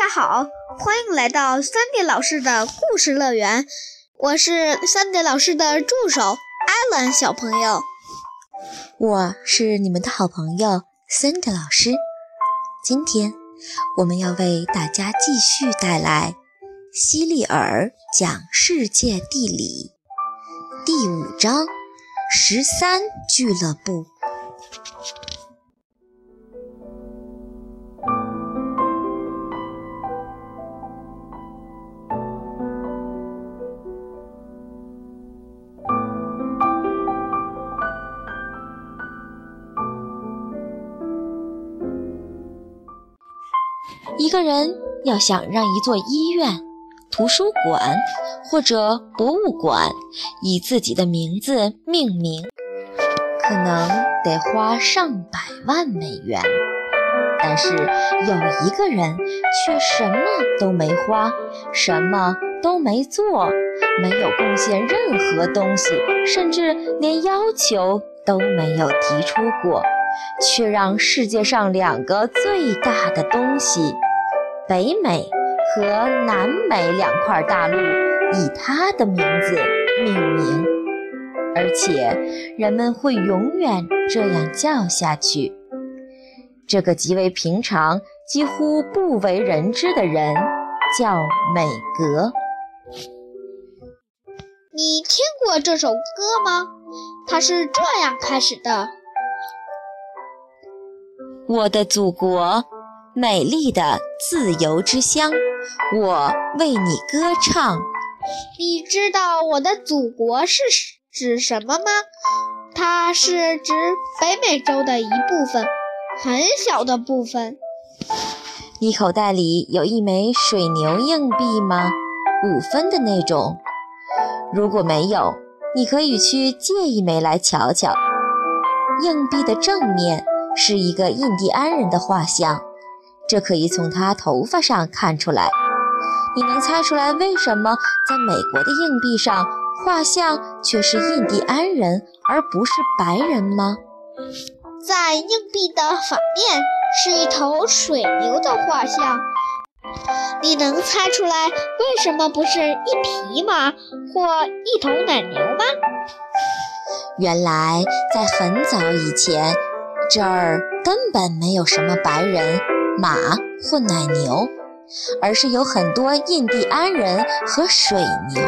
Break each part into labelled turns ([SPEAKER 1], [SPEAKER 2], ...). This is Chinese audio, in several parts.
[SPEAKER 1] 大家好，欢迎来到三点老师的故事乐园。我是三点老师的助手艾伦小朋友，
[SPEAKER 2] 我是你们的好朋友三点老师。今天我们要为大家继续带来希利尔讲世界地理第五章十三俱乐部。一个人要想让一座医院、图书馆或者博物馆以自己的名字命名，可能得花上百万美元。但是有一个人却什么都没花，什么都没做，没有贡献任何东西，甚至连要求都没有提出过，却让世界上两个最大的东西。北美和南美两块大陆以他的名字命名，而且人们会永远这样叫下去。这个极为平常、几乎不为人知的人叫美格。
[SPEAKER 1] 你听过这首歌吗？它是这样开始的：
[SPEAKER 2] 我的祖国。美丽的自由之乡，我为你歌唱。
[SPEAKER 1] 你知道我的祖国是指什么吗？它是指北美洲的一部分，很小的部分。
[SPEAKER 2] 你口袋里有一枚水牛硬币吗？五分的那种。如果没有，你可以去借一枚来瞧瞧。硬币的正面是一个印第安人的画像。这可以从他头发上看出来。你能猜出来为什么在美国的硬币上画像却是印第安人而不是白人吗？
[SPEAKER 1] 在硬币的反面是一头水牛的画像。你能猜出来为什么不是一匹马或一头奶牛吗？
[SPEAKER 2] 原来在很早以前，这儿根本没有什么白人。马或奶牛，而是有很多印第安人和水牛。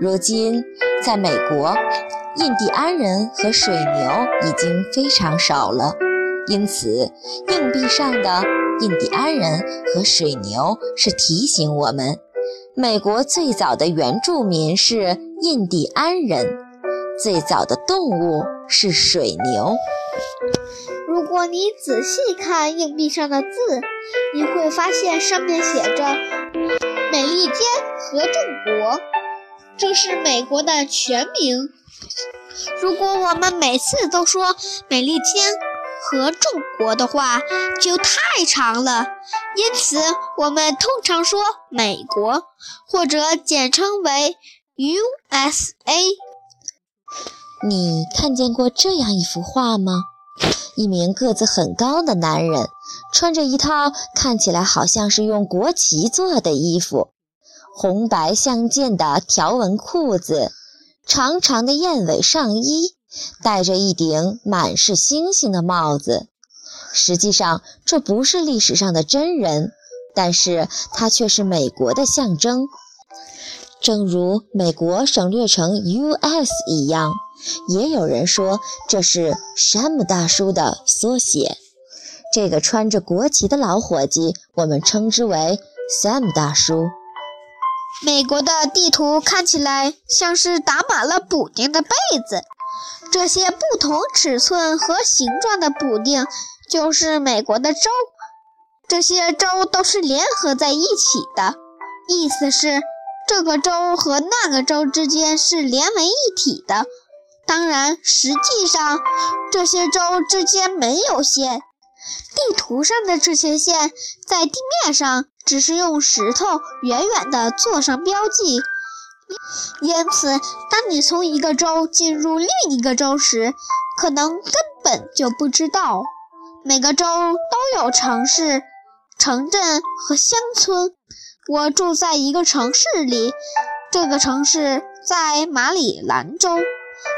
[SPEAKER 2] 如今，在美国，印第安人和水牛已经非常少了，因此硬币上的印第安人和水牛是提醒我们，美国最早的原住民是印第安人，最早的动物是水牛。
[SPEAKER 1] 如果你仔细看硬币上的字，你会发现上面写着“美利坚合众国”，这是美国的全名。如果我们每次都说“美利坚合众国”的话，就太长了。因此，我们通常说“美国”或者简称为 “USA”。
[SPEAKER 2] 你看见过这样一幅画吗？一名个子很高的男人，穿着一套看起来好像是用国旗做的衣服，红白相间的条纹裤子，长长的燕尾上衣，戴着一顶满是星星的帽子。实际上，这不是历史上的真人，但是他却是美国的象征，正如美国省略成 U.S. 一样。也有人说这是山姆大叔的缩写。这个穿着国旗的老伙计，我们称之为 Sam 大叔。
[SPEAKER 1] 美国的地图看起来像是打满了补丁的被子，这些不同尺寸和形状的补丁就是美国的州。这些州都是联合在一起的，意思是这个州和那个州之间是连为一体的。当然，实际上这些州之间没有线。地图上的这些线在地面上只是用石头远远地做上标记，因此，当你从一个州进入另一个州时，可能根本就不知道。每个州都有城市、城镇和乡村。我住在一个城市里，这个城市在马里兰州。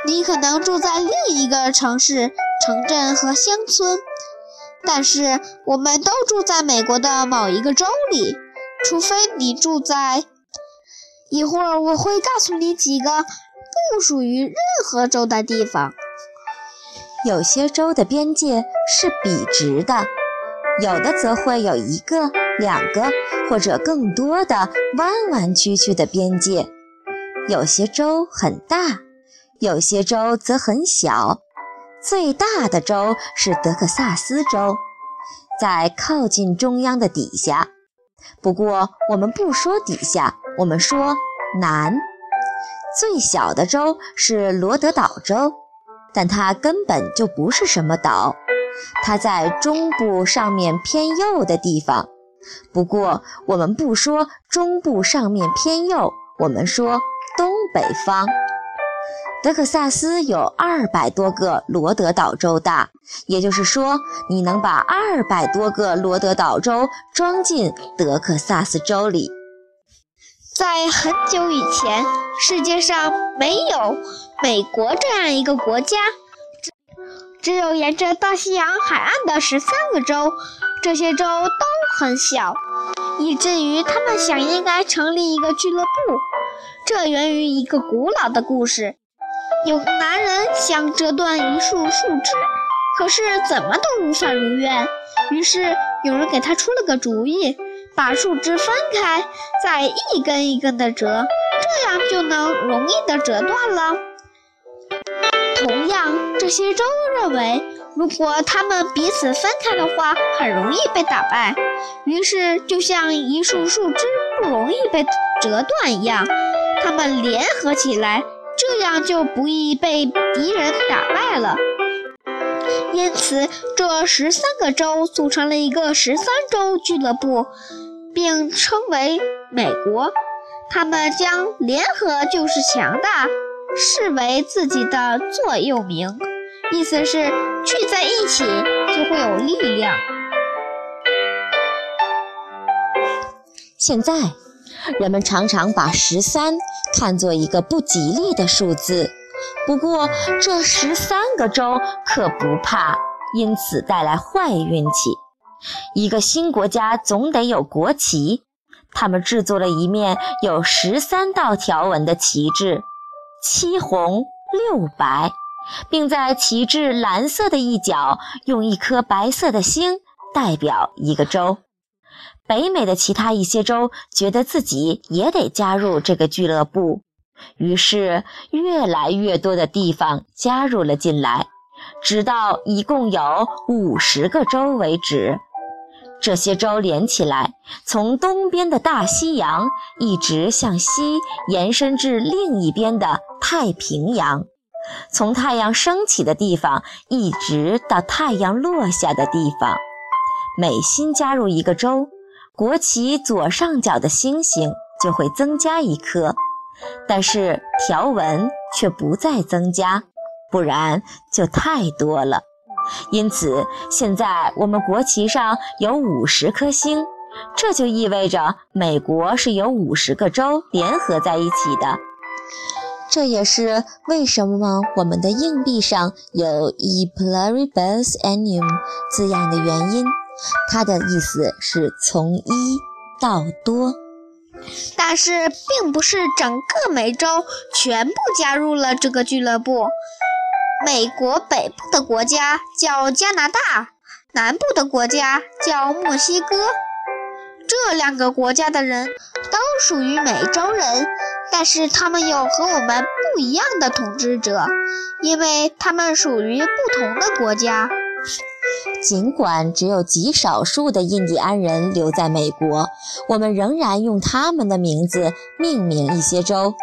[SPEAKER 1] 你可能住在另一个城市、城镇和乡村，但是我们都住在美国的某一个州里，除非你住在……一会儿我会告诉你几个不属于任何州的地方。
[SPEAKER 2] 有些州的边界是笔直的，有的则会有一个、两个或者更多的弯弯曲曲的边界。有些州很大。有些州则很小，最大的州是德克萨斯州，在靠近中央的底下。不过我们不说底下，我们说南。最小的州是罗德岛州，但它根本就不是什么岛，它在中部上面偏右的地方。不过我们不说中部上面偏右，我们说东北方。德克萨斯有二百多个罗德岛州大，也就是说，你能把二百多个罗德岛州装进德克萨斯州里。
[SPEAKER 1] 在很久以前，世界上没有美国这样一个国家，只只有沿着大西洋海岸的十三个州，这些州都很小，以至于他们想应该成立一个俱乐部。这源于一个古老的故事。有个男人想折断一束树枝，可是怎么都无法如愿。于是有人给他出了个主意，把树枝分开，再一根一根的折，这样就能容易的折断了。同样，这些州认为，如果他们彼此分开的话，很容易被打败。于是，就像一束树枝不容易被折断一样，他们联合起来。这样就不易被敌人打败了。因此，这十三个州组成了一个十三州俱乐部，并称为美国。他们将“联合就是强大”视为自己的座右铭，意思是聚在一起就会有力量。
[SPEAKER 2] 现在。人们常常把十三看作一个不吉利的数字，不过这十三个州可不怕因此带来坏运气。一个新国家总得有国旗，他们制作了一面有十三道条纹的旗帜，七红六白，并在旗帜蓝色的一角用一颗白色的星代表一个州。北美的其他一些州觉得自己也得加入这个俱乐部，于是越来越多的地方加入了进来，直到一共有五十个州为止。这些州连起来，从东边的大西洋一直向西延伸至另一边的太平洋，从太阳升起的地方一直到太阳落下的地方。每新加入一个州。国旗左上角的星星就会增加一颗，但是条纹却不再增加，不然就太多了。因此，现在我们国旗上有五十颗星，这就意味着美国是由五十个州联合在一起的。这也是为什么我们的硬币上有 “E pluribus unum” 字样的原因。它的意思是从一到多，
[SPEAKER 1] 但是并不是整个美洲全部加入了这个俱乐部。美国北部的国家叫加拿大，南部的国家叫墨西哥。这两个国家的人都属于美洲人，但是他们有和我们不一样的统治者，因为他们属于不同的国家。
[SPEAKER 2] 尽管只有极少数的印第安人留在美国，我们仍然用他们的名字命名一些州。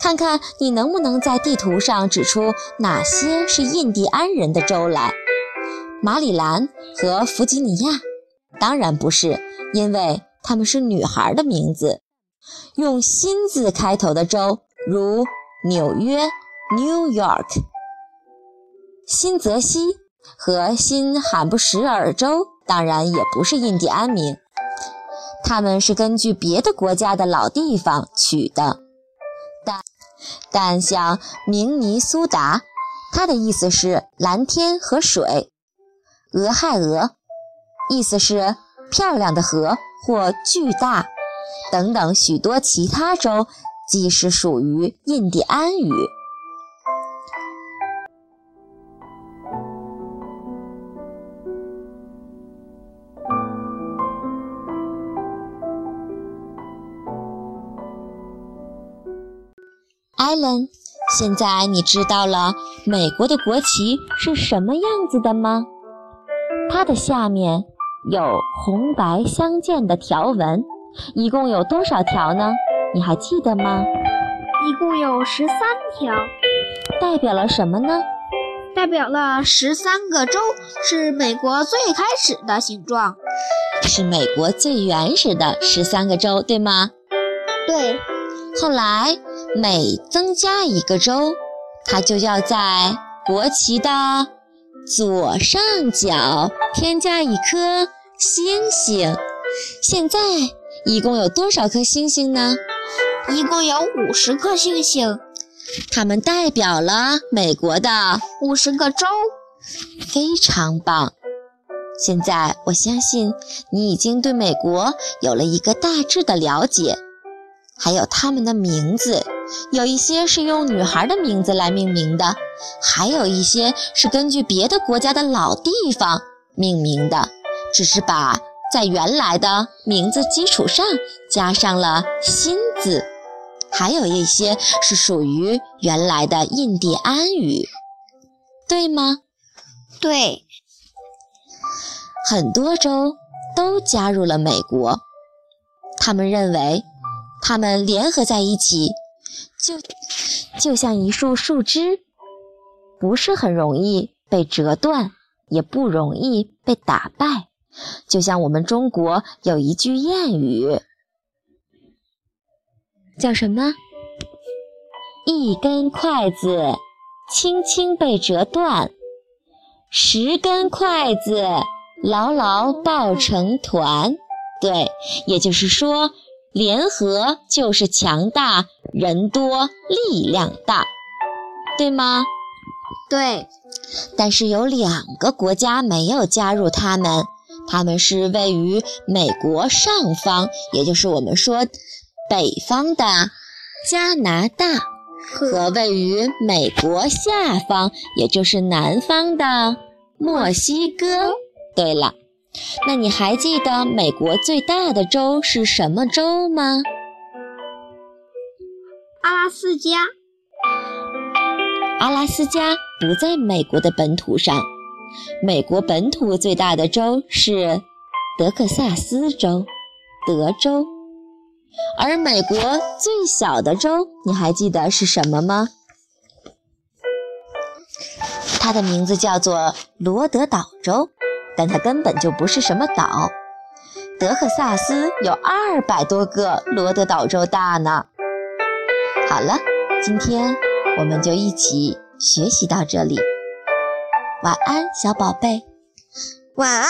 [SPEAKER 2] 看看你能不能在地图上指出哪些是印第安人的州来？马里兰和弗吉尼亚，当然不是，因为他们是女孩的名字。用“新”字开头的州，如纽约 （New York）、新泽西。和新罕布什尔州当然也不是印第安名，他们是根据别的国家的老地方取的。但但像明尼苏达，它的意思是蓝天和水；俄亥俄，意思是漂亮的河或巨大等等，许多其他州即是属于印第安语。艾伦，现在你知道了美国的国旗是什么样子的吗？它的下面有红白相间的条纹，一共有多少条呢？你还记得吗？
[SPEAKER 1] 一共有十三条，
[SPEAKER 2] 代表了什么呢？
[SPEAKER 1] 代表了十三个州，是美国最开始的形状，
[SPEAKER 2] 是美国最原始的十三个州，对吗？
[SPEAKER 1] 对。
[SPEAKER 2] 后来每增加一个州，它就要在国旗的左上角添加一颗星星。现在一共有多少颗星星呢？
[SPEAKER 1] 一共有五十颗星星，
[SPEAKER 2] 它们代表了美国的
[SPEAKER 1] 五十个州。
[SPEAKER 2] 非常棒！现在我相信你已经对美国有了一个大致的了解。还有他们的名字，有一些是用女孩的名字来命名的，还有一些是根据别的国家的老地方命名的，只是把在原来的名字基础上加上了新字。还有一些是属于原来的印第安语，对吗？
[SPEAKER 1] 对，
[SPEAKER 2] 很多州都加入了美国，他们认为。它们联合在一起，就就像一束树枝，不是很容易被折断，也不容易被打败。就像我们中国有一句谚语，叫什么？一根筷子轻轻被折断，十根筷子牢牢抱成团。对，也就是说。联合就是强大，人多力量大，对吗？
[SPEAKER 1] 对。
[SPEAKER 2] 但是有两个国家没有加入他们，他们是位于美国上方，也就是我们说北方的加拿大，和位于美国下方，也就是南方的墨西哥。对了。那你还记得美国最大的州是什么州吗？
[SPEAKER 1] 阿拉斯加。
[SPEAKER 2] 阿拉斯加不在美国的本土上。美国本土最大的州是德克萨斯州，德州。而美国最小的州，你还记得是什么吗？它的名字叫做罗德岛州。但它根本就不是什么岛，德克萨斯有二百多个罗德岛州大呢。好了，今天我们就一起学习到这里。晚安，小宝贝。
[SPEAKER 1] 晚安。